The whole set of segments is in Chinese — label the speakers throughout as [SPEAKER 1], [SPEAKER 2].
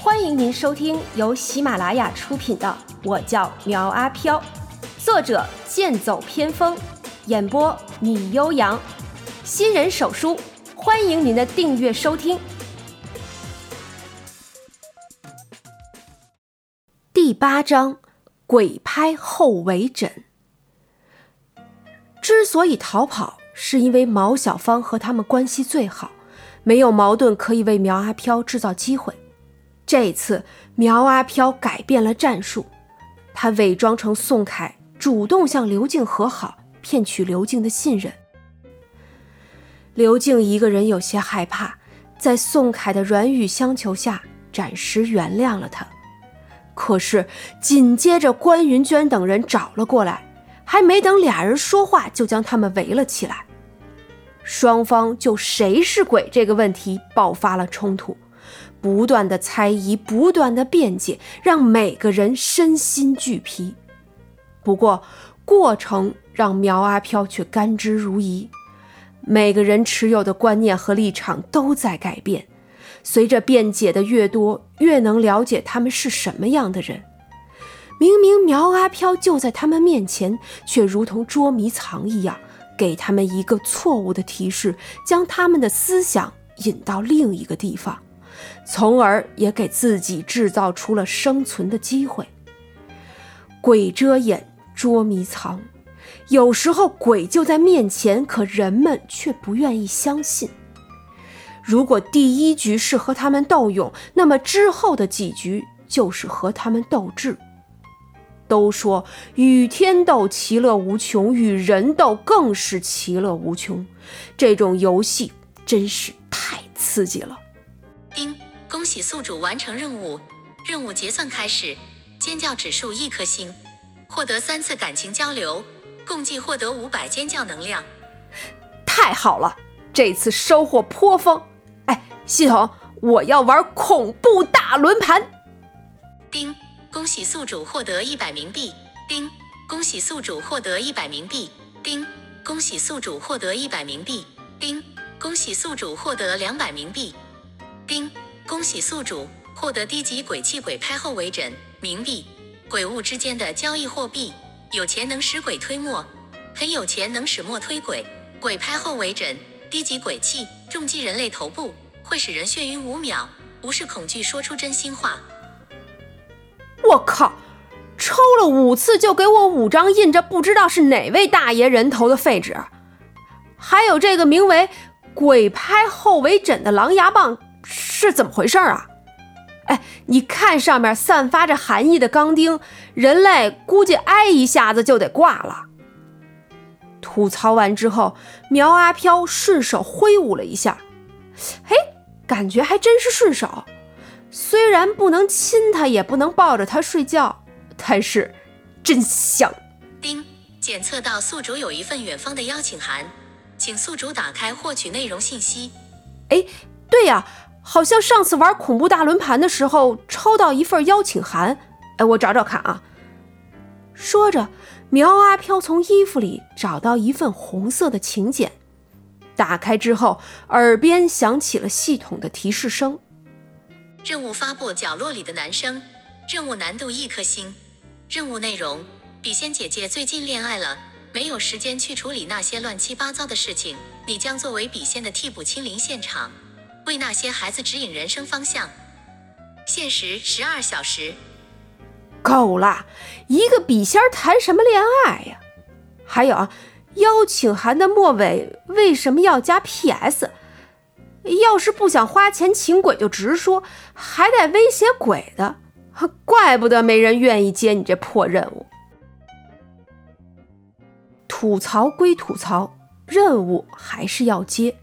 [SPEAKER 1] 欢迎您收听由喜马拉雅出品的《我叫苗阿飘》，作者剑走偏锋，演播米悠扬，新人手书，欢迎您的订阅收听。第八章：鬼拍后尾枕。之所以逃跑，是因为毛小芳和他们关系最好，没有矛盾可以为苗阿飘制造机会。这次苗阿飘改变了战术，他伪装成宋凯，主动向刘静和好，骗取刘静的信任。刘静一个人有些害怕，在宋凯的软语相求下，暂时原谅了他。可是紧接着关云娟等人找了过来。还没等俩人说话，就将他们围了起来。双方就谁是鬼这个问题爆发了冲突，不断的猜疑，不断的辩解，让每个人身心俱疲。不过过程让苗阿飘却甘之如饴。每个人持有的观念和立场都在改变，随着辩解的越多，越能了解他们是什么样的人。明明苗阿飘就在他们面前，却如同捉迷藏一样，给他们一个错误的提示，将他们的思想引到另一个地方，从而也给自己制造出了生存的机会。鬼遮眼，捉迷藏，有时候鬼就在面前，可人们却不愿意相信。如果第一局是和他们斗勇，那么之后的几局就是和他们斗智。都说与天斗其乐无穷，与人斗更是其乐无穷。这种游戏真是太刺激了。
[SPEAKER 2] 丁，恭喜宿主完成任务，任务结算开始，尖叫指数一颗星，获得三次感情交流，共计获得五百尖叫能量。
[SPEAKER 1] 太好了，这次收获颇丰。哎，系统，我要玩恐怖大轮盘。
[SPEAKER 2] 丁。恭喜宿主获得一百冥币，丁！恭喜宿主获得一百冥币，丁！恭喜宿主获得一百冥币，丁！恭喜宿主获得两百冥币，丁！恭喜宿主获得低级鬼气鬼拍后围枕冥币，鬼物之间的交易货币，有钱能使鬼推磨，很有钱能使磨推鬼。鬼拍后围枕，低级鬼气，重击人类头部，会使人眩晕五秒，无视恐惧，说出真心话。
[SPEAKER 1] 我靠！抽了五次就给我五张印着不知道是哪位大爷人头的废纸，还有这个名为“鬼拍后尾枕”的狼牙棒是怎么回事啊？哎，你看上面散发着寒意的钢钉，人类估计挨一下子就得挂了。吐槽完之后，苗阿飘顺手挥舞了一下，嘿，感觉还真是顺手。虽然不能亲他，也不能抱着他睡觉，但是真香。
[SPEAKER 2] 叮，检测到宿主有一份远方的邀请函，请宿主打开获取内容信息。
[SPEAKER 1] 哎，对呀，好像上次玩恐怖大轮盘的时候抽到一份邀请函。哎，我找找看啊。说着，苗阿飘从衣服里找到一份红色的请柬，打开之后，耳边响起了系统的提示声。
[SPEAKER 2] 任务发布：角落里的男生。任务难度一颗星。任务内容：笔仙姐姐最近恋爱了，没有时间去处理那些乱七八糟的事情。你将作为笔仙的替补亲临现场，为那些孩子指引人生方向。限时十二小时。
[SPEAKER 1] 够了，一个笔仙谈什么恋爱呀？还有啊，邀请函的末尾为什么要加 P.S.？要是不想花钱请鬼，就直说，还带威胁鬼的，怪不得没人愿意接你这破任务。吐槽归吐槽，任务还是要接。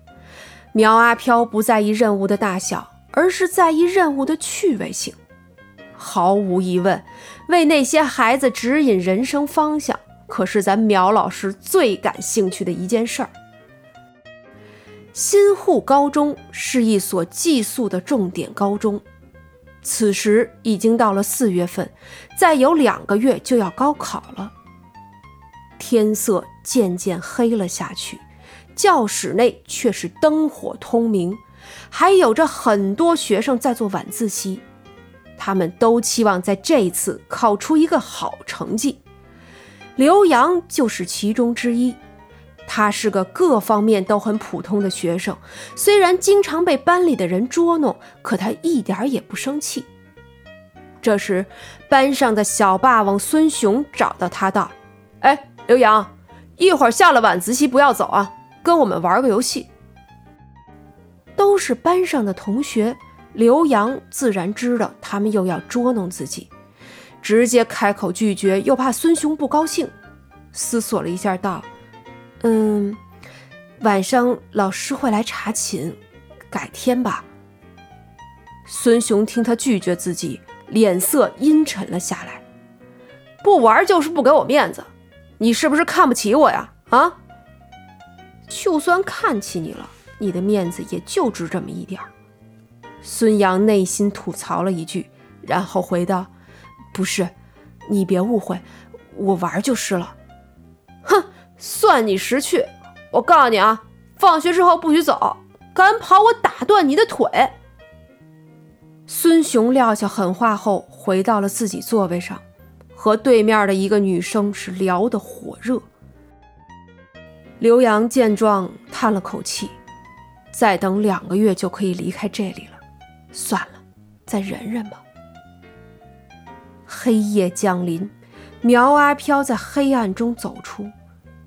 [SPEAKER 1] 苗阿飘不在意任务的大小，而是在意任务的趣味性。毫无疑问，为那些孩子指引人生方向，可是咱苗老师最感兴趣的一件事儿。新户高中是一所寄宿的重点高中，此时已经到了四月份，再有两个月就要高考了。天色渐渐黑了下去，教室内却是灯火通明，还有着很多学生在做晚自习。他们都期望在这一次考出一个好成绩。刘洋就是其中之一。他是个各方面都很普通的学生，虽然经常被班里的人捉弄，可他一点也不生气。这时，班上的小霸王孙雄找到他道：“哎，刘洋，一会儿下了晚自习不要走啊，跟我们玩个游戏。”都是班上的同学，刘洋自然知道他们又要捉弄自己，直接开口拒绝，又怕孙雄不高兴，思索了一下道：“嗯，晚上老师会来查寝，改天吧。”孙雄听他拒绝自己。脸色阴沉了下来，不玩就是不给我面子，你是不是看不起我呀？啊！就算看起你了，你的面子也就值这么一点儿。孙杨内心吐槽了一句，然后回道：“不是，你别误会，我玩就是了。”哼，算你识趣。我告诉你啊，放学之后不许走，敢跑我打断你的腿。孙雄撂下狠话后，回到了自己座位上，和对面的一个女生是聊得火热。刘洋见状叹了口气，再等两个月就可以离开这里了，算了，再忍忍吧。黑夜降临，苗阿飘在黑暗中走出，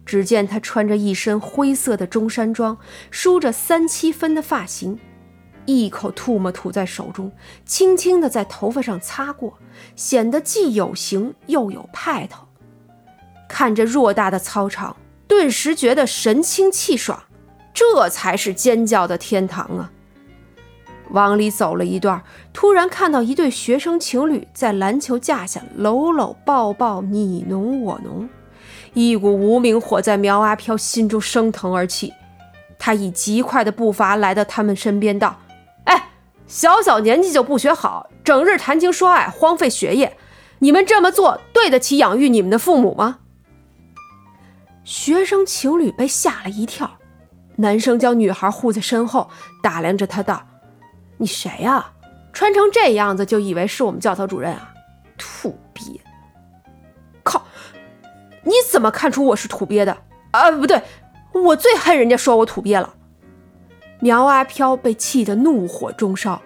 [SPEAKER 1] 只见他穿着一身灰色的中山装，梳着三七分的发型。一口唾沫吐在手中，轻轻地在头发上擦过，显得既有型又有派头。看着偌大的操场，顿时觉得神清气爽，这才是尖叫的天堂啊！往里走了一段，突然看到一对学生情侣在篮球架下搂搂抱抱，你侬我侬，一股无名火在苗阿飘心中升腾而起。他以极快的步伐来到他们身边，道。哎小小年纪就不学好，整日谈情说爱，荒废学业，你们这么做对得起养育你们的父母吗？学生情侣被吓了一跳，男生将女孩护在身后，打量着她道：“你谁呀？穿成这样子就以为是我们教导主任啊？土鳖！靠！你怎么看出我是土鳖的？啊，不对，我最恨人家说我土鳖了。”苗阿飘被气得怒火中烧，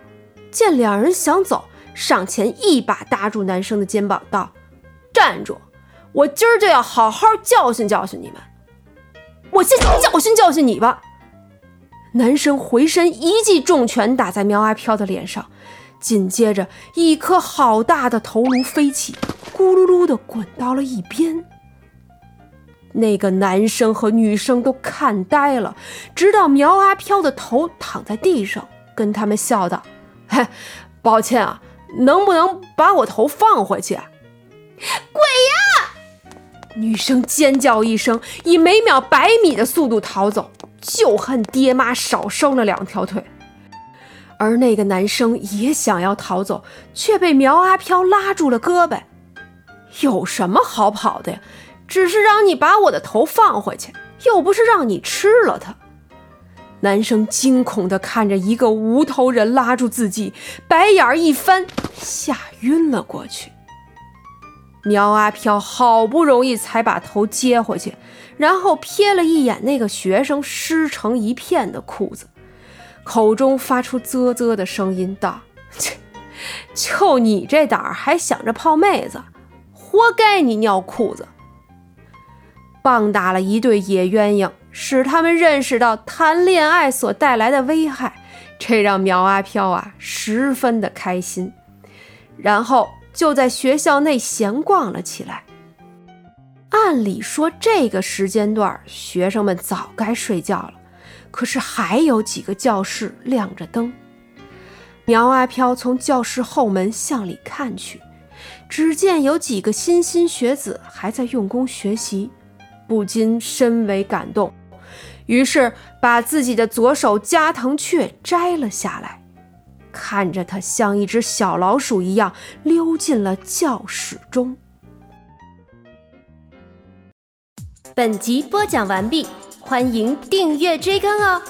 [SPEAKER 1] 见两人想走，上前一把搭住男生的肩膀，道：“站住！我今儿就要好好教训教训你们！我先教训教训你吧！”男生回身一记重拳打在苗阿飘的脸上，紧接着一颗好大的头颅飞起，咕噜噜的滚到了一边。那个男生和女生都看呆了，直到苗阿飘的头躺在地上，跟他们笑道：“嘿，抱歉啊，能不能把我头放回去？”
[SPEAKER 3] 鬼呀！
[SPEAKER 1] 女生尖叫一声，以每秒百米的速度逃走，就恨爹妈少生了两条腿。而那个男生也想要逃走，却被苗阿飘拉住了胳膊。有什么好跑的呀？只是让你把我的头放回去，又不是让你吃了它。男生惊恐地看着一个无头人拉住自己，白眼一翻，吓晕了过去。苗阿飘好不容易才把头接回去，然后瞥了一眼那个学生湿成一片的裤子，口中发出啧啧的声音道：“切，就你这胆儿，还想着泡妹子，活该你尿裤子。”棒打了一对野鸳鸯，使他们认识到谈恋爱所带来的危害，这让苗阿飘啊十分的开心。然后就在学校内闲逛了起来。按理说这个时间段学生们早该睡觉了，可是还有几个教室亮着灯。苗阿飘从教室后门向里看去，只见有几个新兴学子还在用功学习。不禁深为感动，于是把自己的左手加藤雀摘了下来，看着它像一只小老鼠一样溜进了教室中。
[SPEAKER 3] 本集播讲完毕，欢迎订阅追更哦。